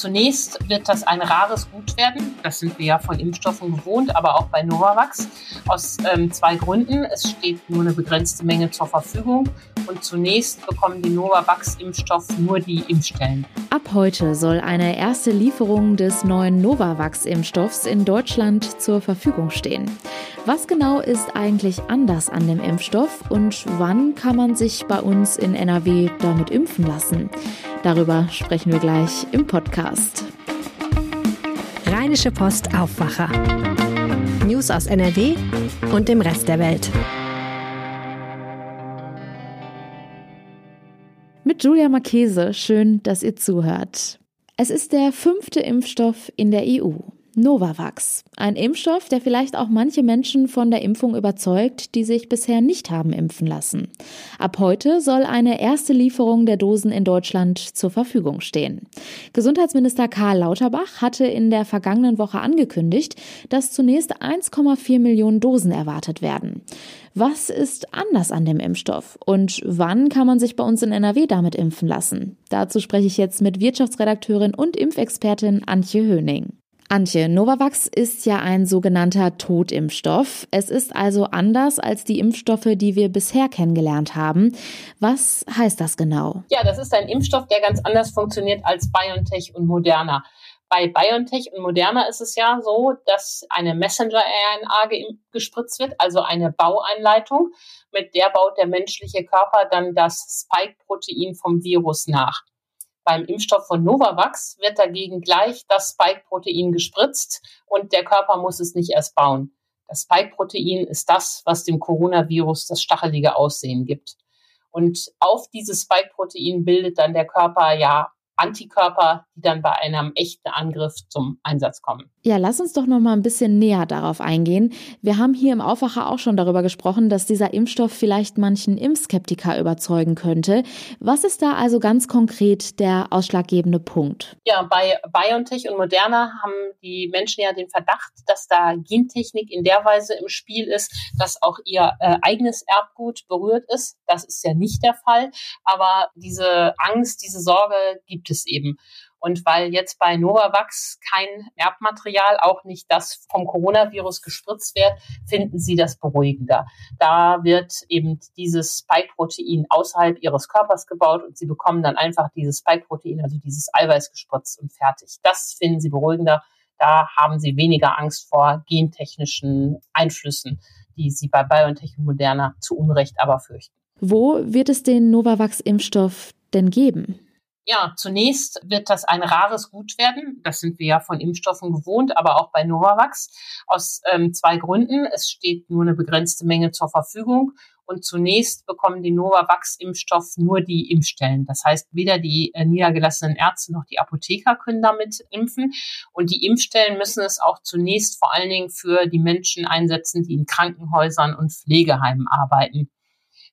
zunächst wird das ein rares Gut werden. Das sind wir ja von Impfstoffen gewohnt, aber auch bei Novavax. Aus ähm, zwei Gründen. Es steht nur eine begrenzte Menge zur Verfügung. Und zunächst bekommen die Novavax-Impfstoff nur die Impfstellen. Ab heute soll eine erste Lieferung des neuen Novavax-Impfstoffs in Deutschland zur Verfügung stehen. Was genau ist eigentlich anders an dem Impfstoff und wann kann man sich bei uns in NRW damit impfen lassen? Darüber sprechen wir gleich im Podcast. Rheinische Post Aufwacher. News aus NRW und dem Rest der Welt. Mit Julia Marchese, schön, dass ihr zuhört. Es ist der fünfte Impfstoff in der EU. Novavax. Ein Impfstoff, der vielleicht auch manche Menschen von der Impfung überzeugt, die sich bisher nicht haben impfen lassen. Ab heute soll eine erste Lieferung der Dosen in Deutschland zur Verfügung stehen. Gesundheitsminister Karl Lauterbach hatte in der vergangenen Woche angekündigt, dass zunächst 1,4 Millionen Dosen erwartet werden. Was ist anders an dem Impfstoff und wann kann man sich bei uns in NRW damit impfen lassen? Dazu spreche ich jetzt mit Wirtschaftsredakteurin und Impfexpertin Antje Höning. Antje, Novavax ist ja ein sogenannter Totimpfstoff. Es ist also anders als die Impfstoffe, die wir bisher kennengelernt haben. Was heißt das genau? Ja, das ist ein Impfstoff, der ganz anders funktioniert als BioNTech und Moderna. Bei BioNTech und Moderna ist es ja so, dass eine Messenger-RNA gespritzt wird, also eine Baueinleitung. Mit der baut der menschliche Körper dann das Spike-Protein vom Virus nach. Beim Impfstoff von Novavax wird dagegen gleich das Spike-Protein gespritzt und der Körper muss es nicht erst bauen. Das Spike-Protein ist das, was dem Coronavirus das stachelige Aussehen gibt. Und auf dieses Spike-Protein bildet dann der Körper ja Antikörper, die dann bei einem echten Angriff zum Einsatz kommen. Ja, lass uns doch noch mal ein bisschen näher darauf eingehen. Wir haben hier im Aufwacher auch schon darüber gesprochen, dass dieser Impfstoff vielleicht manchen Impfskeptiker überzeugen könnte. Was ist da also ganz konkret der ausschlaggebende Punkt? Ja, bei BioNTech und Moderna haben die Menschen ja den Verdacht, dass da Gentechnik in der Weise im Spiel ist, dass auch ihr äh, eigenes Erbgut berührt ist. Das ist ja nicht der Fall, aber diese Angst, diese Sorge gibt es eben. Und weil jetzt bei Novavax kein Erbmaterial, auch nicht das vom Coronavirus gespritzt wird, finden sie das beruhigender. Da wird eben dieses Spike-Protein außerhalb ihres Körpers gebaut und sie bekommen dann einfach dieses Spike-Protein, also dieses Eiweiß gespritzt und fertig. Das finden sie beruhigender. Da haben sie weniger Angst vor gentechnischen Einflüssen, die sie bei BioNTech und Moderna zu Unrecht aber fürchten. Wo wird es den Novavax-Impfstoff denn geben? Ja, zunächst wird das ein rares Gut werden. Das sind wir ja von Impfstoffen gewohnt, aber auch bei Novavax. Aus ähm, zwei Gründen. Es steht nur eine begrenzte Menge zur Verfügung. Und zunächst bekommen die Novavax-Impfstoff nur die Impfstellen. Das heißt, weder die äh, niedergelassenen Ärzte noch die Apotheker können damit impfen. Und die Impfstellen müssen es auch zunächst vor allen Dingen für die Menschen einsetzen, die in Krankenhäusern und Pflegeheimen arbeiten.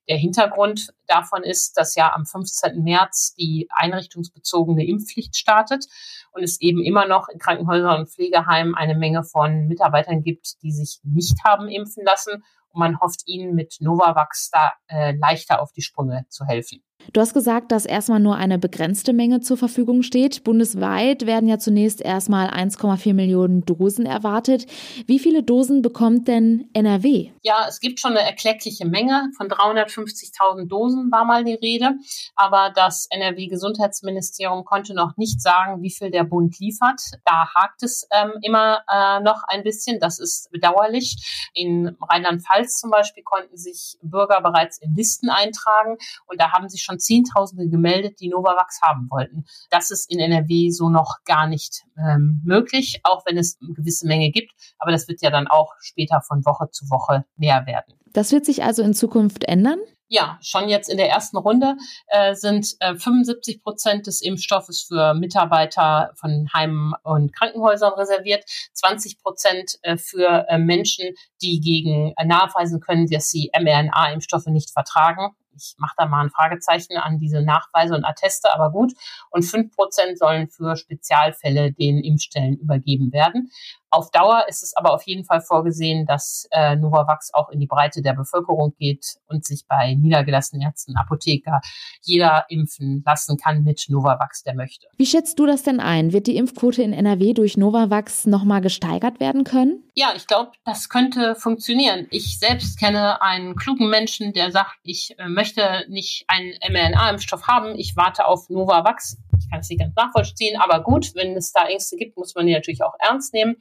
Der Hintergrund davon ist, dass ja am 15. März die einrichtungsbezogene Impfpflicht startet und es eben immer noch in Krankenhäusern und Pflegeheimen eine Menge von Mitarbeitern gibt, die sich nicht haben impfen lassen. Und man hofft ihnen mit Novavax da äh, leichter auf die Sprünge zu helfen. Du hast gesagt, dass erstmal nur eine begrenzte Menge zur Verfügung steht. Bundesweit werden ja zunächst erstmal 1,4 Millionen Dosen erwartet. Wie viele Dosen bekommt denn NRW? Ja, es gibt schon eine erkleckliche Menge. Von 350.000 Dosen war mal die Rede. Aber das NRW-Gesundheitsministerium konnte noch nicht sagen, wie viel der Bund liefert. Da hakt es ähm, immer äh, noch ein bisschen. Das ist bedauerlich. In Rheinland-Pfalz zum Beispiel konnten sich Bürger bereits in Listen eintragen. Und da haben sich schon Zehntausende gemeldet, die Novavax haben wollten. Das ist in NRW so noch gar nicht ähm, möglich, auch wenn es eine gewisse Menge gibt. Aber das wird ja dann auch später von Woche zu Woche mehr werden. Das wird sich also in Zukunft ändern? Ja, schon jetzt in der ersten Runde äh, sind äh, 75 Prozent des Impfstoffes für Mitarbeiter von Heimen und Krankenhäusern reserviert, 20 Prozent äh, für äh, Menschen, die gegen äh, nachweisen können, dass sie mRNA-Impfstoffe nicht vertragen Ich mache da mal ein Fragezeichen an diese Nachweise und Atteste, aber gut. Und fünf Prozent sollen für Spezialfälle den Impfstellen übergeben werden. Auf Dauer ist es aber auf jeden Fall vorgesehen, dass äh, Novavax auch in die Breite der Bevölkerung geht und sich bei niedergelassenen Ärzten, Apotheker jeder impfen lassen kann mit Novavax, der möchte. Wie schätzt du das denn ein? Wird die Impfquote in NRW durch Novavax nochmal gesteigert werden können? Ja, ich glaube, das könnte funktionieren. Ich selbst kenne einen klugen Menschen, der sagt, ich äh, möchte nicht einen mRNA-Impfstoff haben, ich warte auf Novavax. Ich kann es nicht ganz nachvollziehen, aber gut, wenn es da Ängste gibt, muss man die natürlich auch ernst nehmen.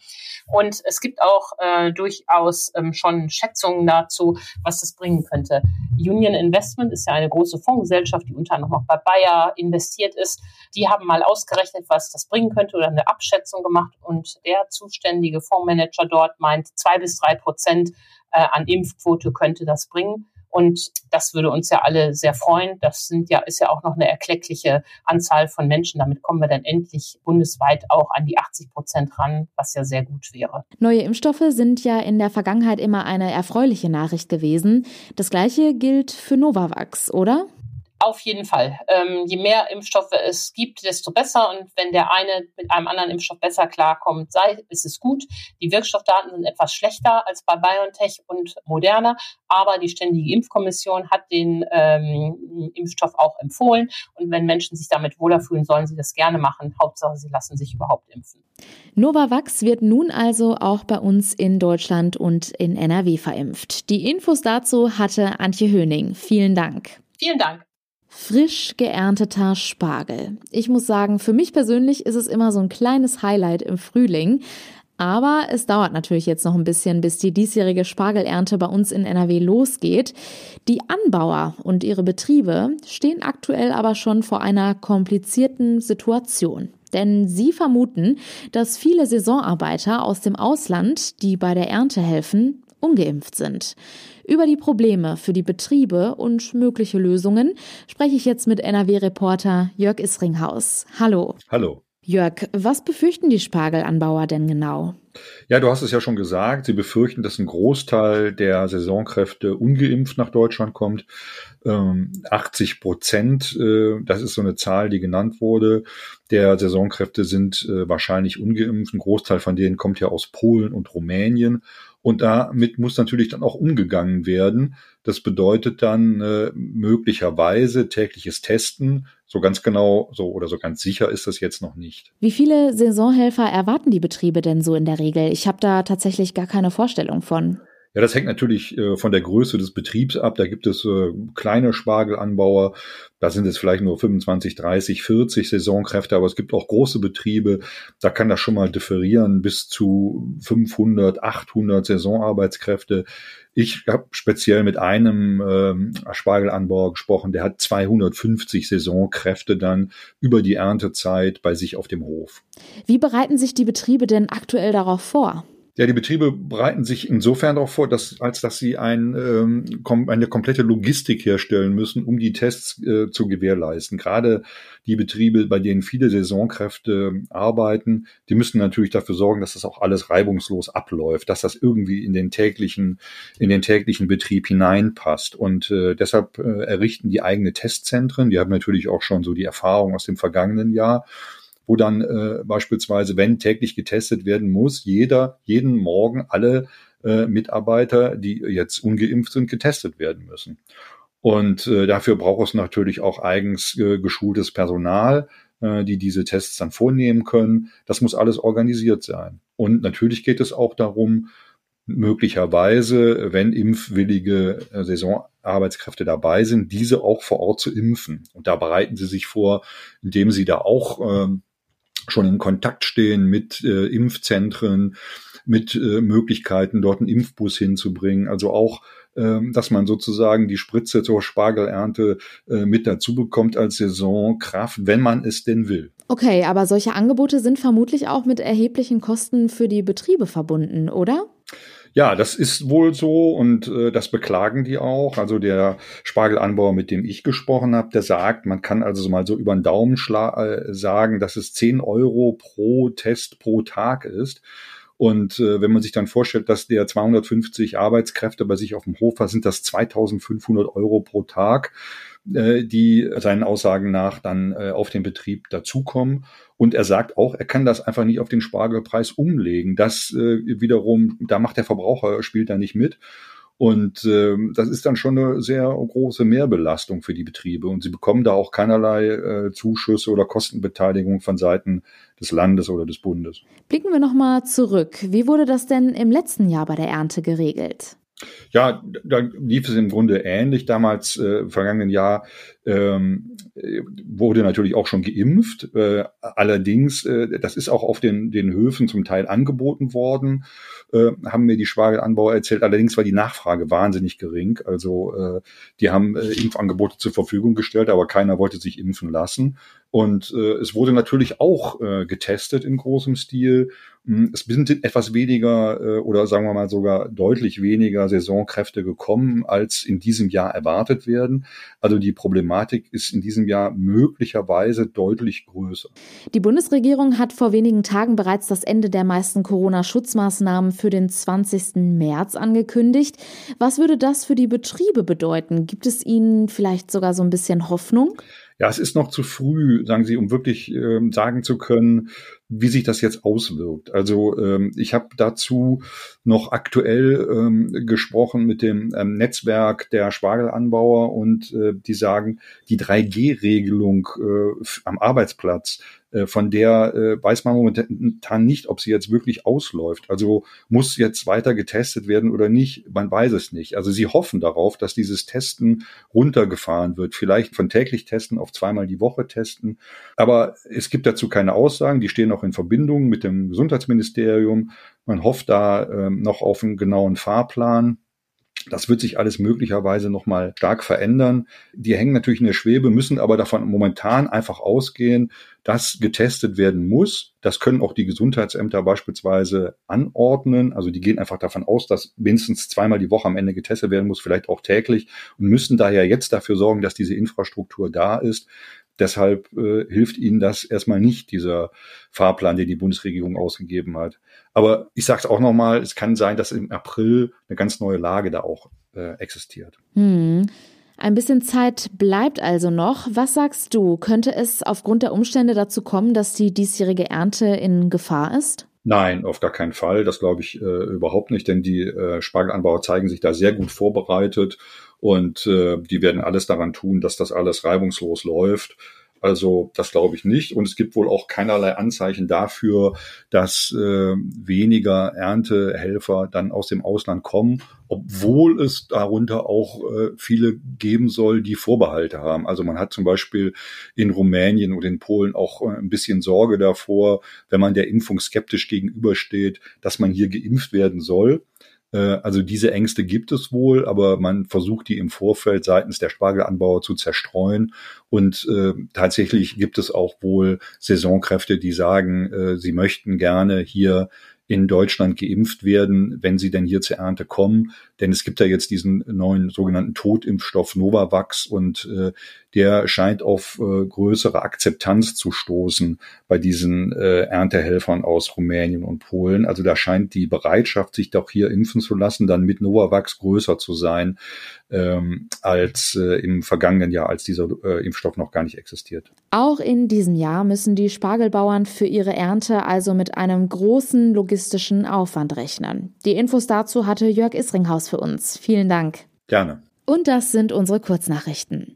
Und es gibt auch äh, durchaus ähm, schon Schätzungen dazu, was das bringen könnte. Union Investment ist ja eine große Fondsgesellschaft, die unter anderem auch bei Bayer investiert ist. Die haben mal ausgerechnet, was das bringen könnte oder eine Abschätzung gemacht. Und der zuständige Fondsmanager dort meint, zwei bis drei Prozent äh, an Impfquote könnte das bringen. Und das würde uns ja alle sehr freuen. Das sind ja, ist ja auch noch eine erkleckliche Anzahl von Menschen. Damit kommen wir dann endlich bundesweit auch an die 80 Prozent ran, was ja sehr gut wäre. Neue Impfstoffe sind ja in der Vergangenheit immer eine erfreuliche Nachricht gewesen. Das Gleiche gilt für Novavax, oder? Auf jeden Fall. Ähm, je mehr Impfstoffe es gibt, desto besser. Und wenn der eine mit einem anderen Impfstoff besser klarkommt, sei, ist es gut. Die Wirkstoffdaten sind etwas schlechter als bei BioNTech und Moderna, aber die Ständige Impfkommission hat den ähm, Impfstoff auch empfohlen. Und wenn Menschen sich damit wohler fühlen, sollen sie das gerne machen. Hauptsache, sie lassen sich überhaupt impfen. Novavax wird nun also auch bei uns in Deutschland und in NRW verimpft. Die Infos dazu hatte Antje Höning. Vielen Dank. Vielen Dank. Frisch geernteter Spargel. Ich muss sagen, für mich persönlich ist es immer so ein kleines Highlight im Frühling. Aber es dauert natürlich jetzt noch ein bisschen, bis die diesjährige Spargelernte bei uns in NRW losgeht. Die Anbauer und ihre Betriebe stehen aktuell aber schon vor einer komplizierten Situation. Denn sie vermuten, dass viele Saisonarbeiter aus dem Ausland, die bei der Ernte helfen, ungeimpft sind. Über die Probleme für die Betriebe und mögliche Lösungen spreche ich jetzt mit NRW-Reporter Jörg Isringhaus. Hallo. Hallo. Jörg, was befürchten die Spargelanbauer denn genau? Ja, du hast es ja schon gesagt. Sie befürchten, dass ein Großteil der Saisonkräfte ungeimpft nach Deutschland kommt. 80 ähm, Prozent, äh, das ist so eine Zahl, die genannt wurde, der Saisonkräfte sind äh, wahrscheinlich ungeimpft. Ein Großteil von denen kommt ja aus Polen und Rumänien. Und damit muss natürlich dann auch umgegangen werden. Das bedeutet dann äh, möglicherweise tägliches Testen. So ganz genau so oder so ganz sicher ist das jetzt noch nicht. Wie viele Saisonhelfer erwarten die Betriebe denn so in der Regel? Ich habe da tatsächlich gar keine Vorstellung von. Ja, das hängt natürlich äh, von der Größe des Betriebs ab. Da gibt es äh, kleine Spargelanbauer, da sind es vielleicht nur 25, 30, 40 Saisonkräfte, aber es gibt auch große Betriebe, da kann das schon mal differieren bis zu 500, 800 Saisonarbeitskräfte. Ich habe speziell mit einem ähm, Spargelanbauer gesprochen, der hat 250 Saisonkräfte dann über die Erntezeit bei sich auf dem Hof. Wie bereiten sich die Betriebe denn aktuell darauf vor? Ja, die Betriebe bereiten sich insofern darauf vor, dass, als dass sie ein, ähm, kom eine komplette Logistik herstellen müssen, um die Tests äh, zu gewährleisten. Gerade die Betriebe, bei denen viele Saisonkräfte arbeiten, die müssen natürlich dafür sorgen, dass das auch alles reibungslos abläuft, dass das irgendwie in den täglichen, in den täglichen Betrieb hineinpasst. Und äh, deshalb äh, errichten die eigene Testzentren. Die haben natürlich auch schon so die Erfahrung aus dem vergangenen Jahr wo dann äh, beispielsweise, wenn täglich getestet werden muss, jeder, jeden Morgen alle äh, Mitarbeiter, die jetzt ungeimpft sind, getestet werden müssen. Und äh, dafür braucht es natürlich auch eigens äh, geschultes Personal, äh, die diese Tests dann vornehmen können. Das muss alles organisiert sein. Und natürlich geht es auch darum, möglicherweise, wenn impfwillige äh, Saisonarbeitskräfte dabei sind, diese auch vor Ort zu impfen. Und da bereiten sie sich vor, indem sie da auch ähm, schon in Kontakt stehen mit äh, Impfzentren, mit äh, Möglichkeiten, dort einen Impfbus hinzubringen. Also auch, äh, dass man sozusagen die Spritze zur Spargelernte äh, mit dazu bekommt als Saisonkraft, wenn man es denn will. Okay, aber solche Angebote sind vermutlich auch mit erheblichen Kosten für die Betriebe verbunden, oder? Ja, das ist wohl so und äh, das beklagen die auch. Also der Spargelanbauer, mit dem ich gesprochen habe, der sagt, man kann also mal so über den Daumen äh, sagen, dass es 10 Euro pro Test pro Tag ist. Und äh, wenn man sich dann vorstellt, dass der 250 Arbeitskräfte bei sich auf dem Hof hat, sind das 2500 Euro pro Tag, äh, die seinen Aussagen nach dann äh, auf den Betrieb dazukommen. Und er sagt auch, er kann das einfach nicht auf den Spargelpreis umlegen. Das äh, wiederum, da macht der Verbraucher, spielt da nicht mit. Und ähm, das ist dann schon eine sehr große Mehrbelastung für die Betriebe. Und sie bekommen da auch keinerlei Zuschüsse oder Kostenbeteiligung von Seiten des Landes oder des Bundes. Blicken wir nochmal zurück. Wie wurde das denn im letzten Jahr bei der Ernte geregelt? Ja, da lief es im Grunde ähnlich. Damals, äh, vergangenen Jahr, ähm, wurde natürlich auch schon geimpft. Äh, allerdings, äh, das ist auch auf den, den Höfen zum Teil angeboten worden, äh, haben mir die Spargelanbauer erzählt. Allerdings war die Nachfrage wahnsinnig gering. Also äh, die haben äh, Impfangebote zur Verfügung gestellt, aber keiner wollte sich impfen lassen. Und äh, es wurde natürlich auch äh, getestet in großem Stil. Hm, es sind etwas weniger äh, oder sagen wir mal sogar deutlich weniger Saisonkräfte gekommen, als in diesem Jahr erwartet werden. Also die Problematik ist in diesem Jahr möglicherweise deutlich größer. Die Bundesregierung hat vor wenigen Tagen bereits das Ende der meisten Corona-Schutzmaßnahmen für den 20. März angekündigt. Was würde das für die Betriebe bedeuten? Gibt es Ihnen vielleicht sogar so ein bisschen Hoffnung? Ja, es ist noch zu früh, sagen Sie, um wirklich ähm, sagen zu können, wie sich das jetzt auswirkt. Also ähm, ich habe dazu noch aktuell ähm, gesprochen mit dem ähm, Netzwerk der Spargelanbauer und äh, die sagen, die 3G-Regelung äh, am Arbeitsplatz von der äh, weiß man momentan nicht, ob sie jetzt wirklich ausläuft. Also muss jetzt weiter getestet werden oder nicht, man weiß es nicht. Also sie hoffen darauf, dass dieses Testen runtergefahren wird, vielleicht von täglich testen auf zweimal die Woche testen. Aber es gibt dazu keine Aussagen, die stehen noch in Verbindung mit dem Gesundheitsministerium. Man hofft da ähm, noch auf einen genauen Fahrplan. Das wird sich alles möglicherweise nochmal stark verändern. Die hängen natürlich in der Schwebe, müssen aber davon momentan einfach ausgehen, dass getestet werden muss. Das können auch die Gesundheitsämter beispielsweise anordnen. Also die gehen einfach davon aus, dass mindestens zweimal die Woche am Ende getestet werden muss, vielleicht auch täglich und müssen daher jetzt dafür sorgen, dass diese Infrastruktur da ist. Deshalb äh, hilft ihnen das erstmal nicht, dieser Fahrplan, den die Bundesregierung ausgegeben hat. Aber ich sage es auch nochmal, es kann sein, dass im April eine ganz neue Lage da auch äh, existiert. Hm. Ein bisschen Zeit bleibt also noch. Was sagst du? Könnte es aufgrund der Umstände dazu kommen, dass die diesjährige Ernte in Gefahr ist? Nein, auf gar keinen Fall. Das glaube ich äh, überhaupt nicht, denn die äh, Spargelanbauer zeigen sich da sehr gut vorbereitet und äh, die werden alles daran tun, dass das alles reibungslos läuft. Also das glaube ich nicht. Und es gibt wohl auch keinerlei Anzeichen dafür, dass äh, weniger Erntehelfer dann aus dem Ausland kommen, obwohl es darunter auch äh, viele geben soll, die Vorbehalte haben. Also man hat zum Beispiel in Rumänien und in Polen auch äh, ein bisschen Sorge davor, wenn man der Impfung skeptisch gegenübersteht, dass man hier geimpft werden soll. Äh, also diese Ängste gibt es wohl, aber man versucht die im Vorfeld seitens der Spargelanbauer zu zerstreuen. Und äh, tatsächlich gibt es auch wohl Saisonkräfte, die sagen, äh, sie möchten gerne hier in Deutschland geimpft werden, wenn sie denn hier zur Ernte kommen. Denn es gibt ja jetzt diesen neuen sogenannten Totimpfstoff Novavax und äh, der scheint auf äh, größere Akzeptanz zu stoßen bei diesen äh, Erntehelfern aus Rumänien und Polen. Also da scheint die Bereitschaft, sich doch hier impfen zu lassen, dann mit Novavax größer zu sein ähm, als äh, im vergangenen Jahr, als dieser äh, Impfstoff noch gar nicht existiert. Auch in diesem Jahr müssen die Spargelbauern für ihre Ernte also mit einem großen logistischen Aufwand rechnen. Die Infos dazu hatte Jörg Isringhaus für uns. Vielen Dank. Gerne. Und das sind unsere Kurznachrichten.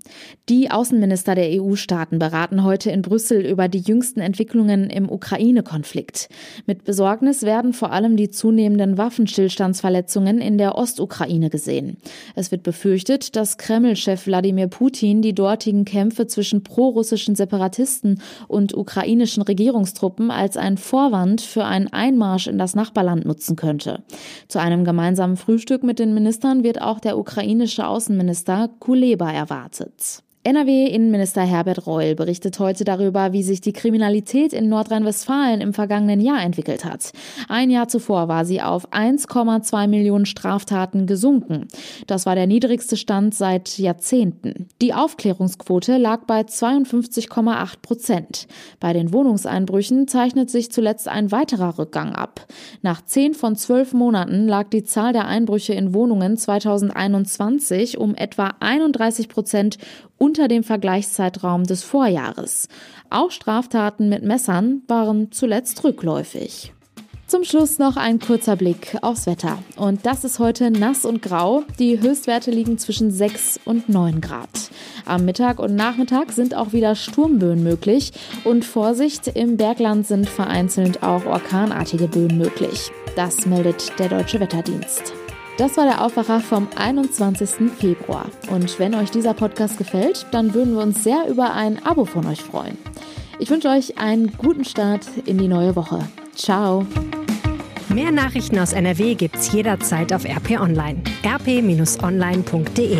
Die Außenminister der EU-Staaten beraten heute in Brüssel über die jüngsten Entwicklungen im Ukraine-Konflikt. Mit Besorgnis werden vor allem die zunehmenden Waffenstillstandsverletzungen in der Ostukraine gesehen. Es wird befürchtet, dass Kreml-Chef Wladimir Putin die dortigen Kämpfe zwischen prorussischen Separatisten und ukrainischen Regierungstruppen als ein Vorwand für einen Einmarsch in das Nachbarland nutzen könnte. Zu einem gemeinsamen Frühstück mit den Ministern wird auch der ukrainische Außenminister Kuleba erwartet. NRW-Innenminister Herbert Reul berichtet heute darüber, wie sich die Kriminalität in Nordrhein-Westfalen im vergangenen Jahr entwickelt hat. Ein Jahr zuvor war sie auf 1,2 Millionen Straftaten gesunken. Das war der niedrigste Stand seit Jahrzehnten. Die Aufklärungsquote lag bei 52,8 Prozent. Bei den Wohnungseinbrüchen zeichnet sich zuletzt ein weiterer Rückgang ab. Nach zehn von zwölf Monaten lag die Zahl der Einbrüche in Wohnungen 2021 um etwa 31 Prozent unter dem Vergleichszeitraum des Vorjahres. Auch Straftaten mit Messern waren zuletzt rückläufig. Zum Schluss noch ein kurzer Blick aufs Wetter. Und das ist heute nass und grau. Die Höchstwerte liegen zwischen 6 und 9 Grad. Am Mittag und Nachmittag sind auch wieder Sturmböen möglich. Und Vorsicht, im Bergland sind vereinzelt auch orkanartige Böen möglich. Das meldet der Deutsche Wetterdienst. Das war der Aufwacher vom 21. Februar. Und wenn euch dieser Podcast gefällt, dann würden wir uns sehr über ein Abo von euch freuen. Ich wünsche euch einen guten Start in die neue Woche. Ciao. Mehr Nachrichten aus NRW gibt's jederzeit auf RP Online. rp-online.de